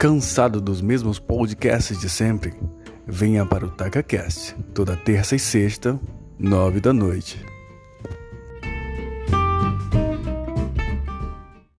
Cansado dos mesmos podcasts de sempre? Venha para o TacaCast, toda terça e sexta, nove da noite.